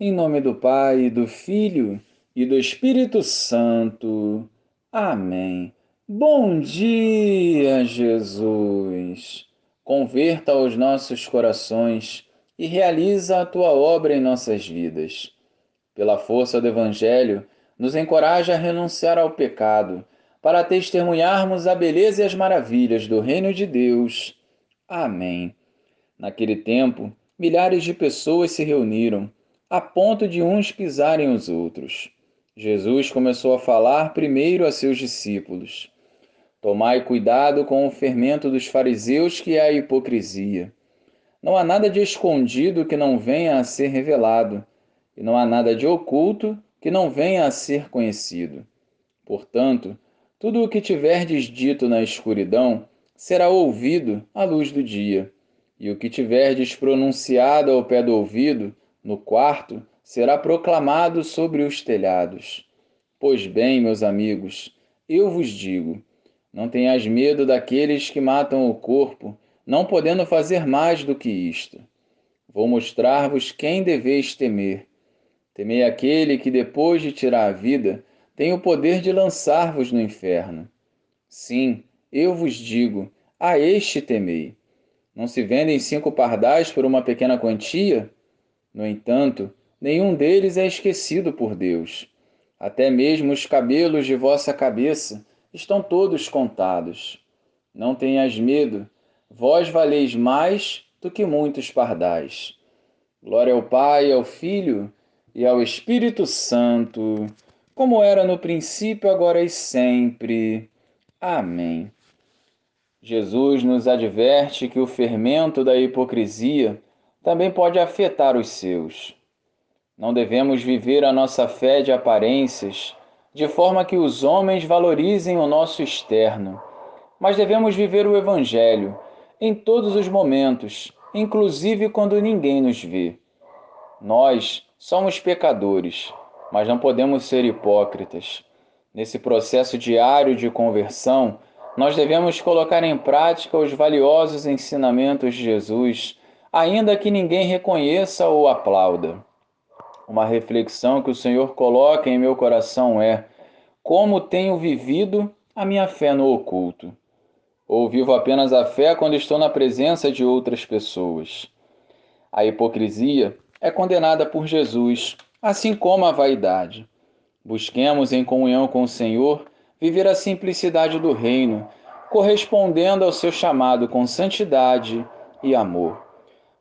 Em nome do Pai, do Filho e do Espírito Santo. Amém. Bom dia, Jesus. Converta os nossos corações e realiza a tua obra em nossas vidas. Pela força do Evangelho, nos encoraja a renunciar ao pecado, para testemunharmos a beleza e as maravilhas do Reino de Deus. Amém. Naquele tempo, milhares de pessoas se reuniram a ponto de uns pisarem os outros. Jesus começou a falar primeiro a seus discípulos: Tomai cuidado com o fermento dos fariseus, que é a hipocrisia. Não há nada de escondido que não venha a ser revelado, e não há nada de oculto que não venha a ser conhecido. Portanto, tudo o que tiverdes dito na escuridão será ouvido à luz do dia, e o que tiverdes pronunciado ao pé do ouvido no quarto será proclamado sobre os telhados. Pois bem, meus amigos, eu vos digo: não tenhas medo daqueles que matam o corpo, não podendo fazer mais do que isto. Vou mostrar-vos quem deveis temer. Temei aquele que, depois de tirar a vida, tem o poder de lançar-vos no inferno. Sim, eu vos digo: a este temei. Não se vendem cinco pardais por uma pequena quantia? No entanto, nenhum deles é esquecido por Deus. Até mesmo os cabelos de vossa cabeça estão todos contados. Não tenhas medo, vós valeis mais do que muitos pardais. Glória ao Pai, ao Filho e ao Espírito Santo, como era no princípio, agora e sempre. Amém. Jesus nos adverte que o fermento da hipocrisia também pode afetar os seus. Não devemos viver a nossa fé de aparências, de forma que os homens valorizem o nosso externo, mas devemos viver o Evangelho em todos os momentos, inclusive quando ninguém nos vê. Nós somos pecadores, mas não podemos ser hipócritas. Nesse processo diário de conversão, nós devemos colocar em prática os valiosos ensinamentos de Jesus ainda que ninguém reconheça ou aplauda. Uma reflexão que o Senhor coloca em meu coração é: como tenho vivido a minha fé no oculto? Ou vivo apenas a fé quando estou na presença de outras pessoas? A hipocrisia é condenada por Jesus, assim como a vaidade. Busquemos em comunhão com o Senhor viver a simplicidade do reino, correspondendo ao seu chamado com santidade e amor.